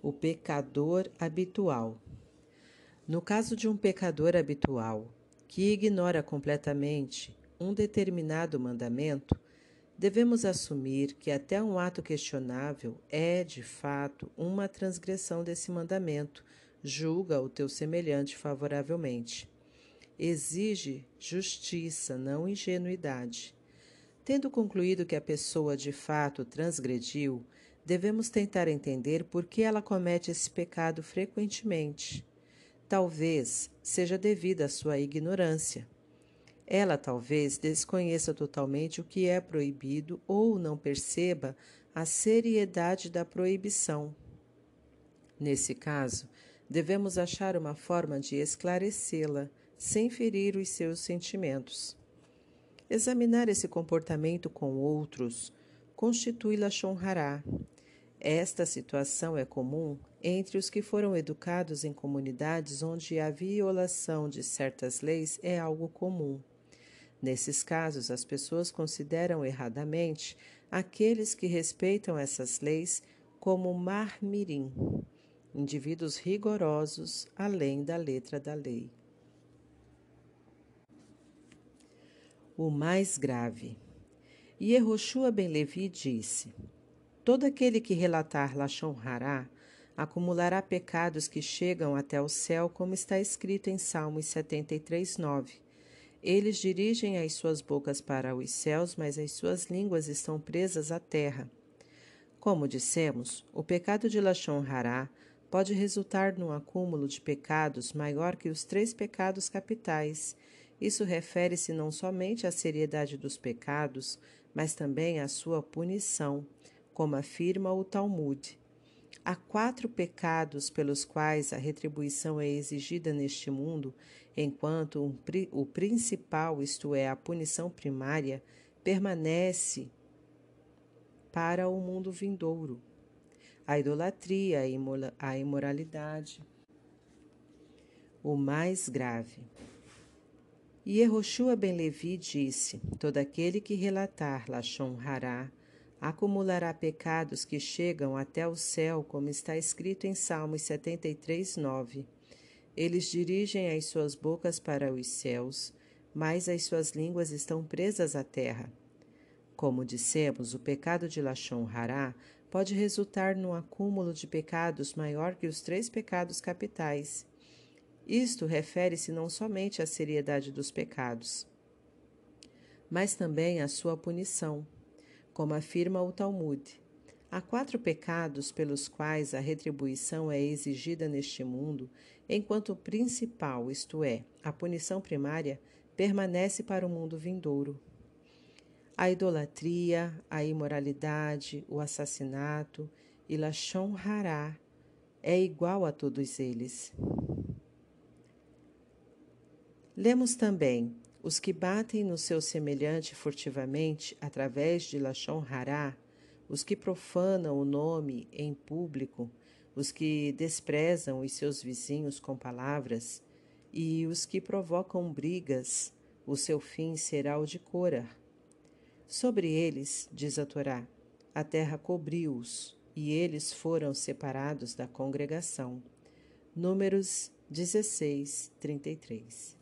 O pecador habitual. No caso de um pecador habitual que ignora completamente um determinado mandamento, devemos assumir que até um ato questionável é, de fato, uma transgressão desse mandamento. Julga o teu semelhante favoravelmente. Exige justiça, não ingenuidade. Tendo concluído que a pessoa de fato transgrediu, devemos tentar entender por que ela comete esse pecado frequentemente. Talvez seja devido à sua ignorância. Ela talvez desconheça totalmente o que é proibido ou não perceba a seriedade da proibição. Nesse caso, devemos achar uma forma de esclarecê-la sem ferir os seus sentimentos. Examinar esse comportamento com outros constitui Lachon Hará, esta situação é comum entre os que foram educados em comunidades onde a violação de certas leis é algo comum. Nesses casos, as pessoas consideram erradamente aqueles que respeitam essas leis como marmirim, indivíduos rigorosos além da letra da lei. O mais grave. Yehoshua ben Levi disse: Todo aquele que relatar Lachon Hará acumulará pecados que chegam até o céu, como está escrito em Salmos 73, 9. Eles dirigem as suas bocas para os céus, mas as suas línguas estão presas à terra. Como dissemos, o pecado de Lachon Hará pode resultar num acúmulo de pecados maior que os três pecados capitais. Isso refere-se não somente à seriedade dos pecados, mas também à sua punição como afirma o Talmud. Há quatro pecados pelos quais a retribuição é exigida neste mundo, enquanto um, o principal, isto é, a punição primária, permanece para o mundo vindouro. A idolatria, a imoralidade. O mais grave. E Yehoshua ben Levi disse: Todo aquele que relatar Lachon Hará acumulará pecados que chegam até o céu, como está escrito em Salmos 73, 9. Eles dirigem as suas bocas para os céus, mas as suas línguas estão presas à terra. Como dissemos, o pecado de Lachon Hará pode resultar num acúmulo de pecados maior que os três pecados capitais. Isto refere-se não somente à seriedade dos pecados, mas também à sua punição como afirma o Talmud. Há quatro pecados pelos quais a retribuição é exigida neste mundo, enquanto o principal, isto é, a punição primária, permanece para o mundo vindouro. A idolatria, a imoralidade, o assassinato e Lachon Hará é igual a todos eles. Lemos também os que batem no seu semelhante furtivamente através de Lachon Hará, os que profanam o nome em público, os que desprezam os seus vizinhos com palavras, e os que provocam brigas, o seu fim será o de Cora. Sobre eles, diz a Torá, a terra cobriu-os, e eles foram separados da congregação. Números 16, 33.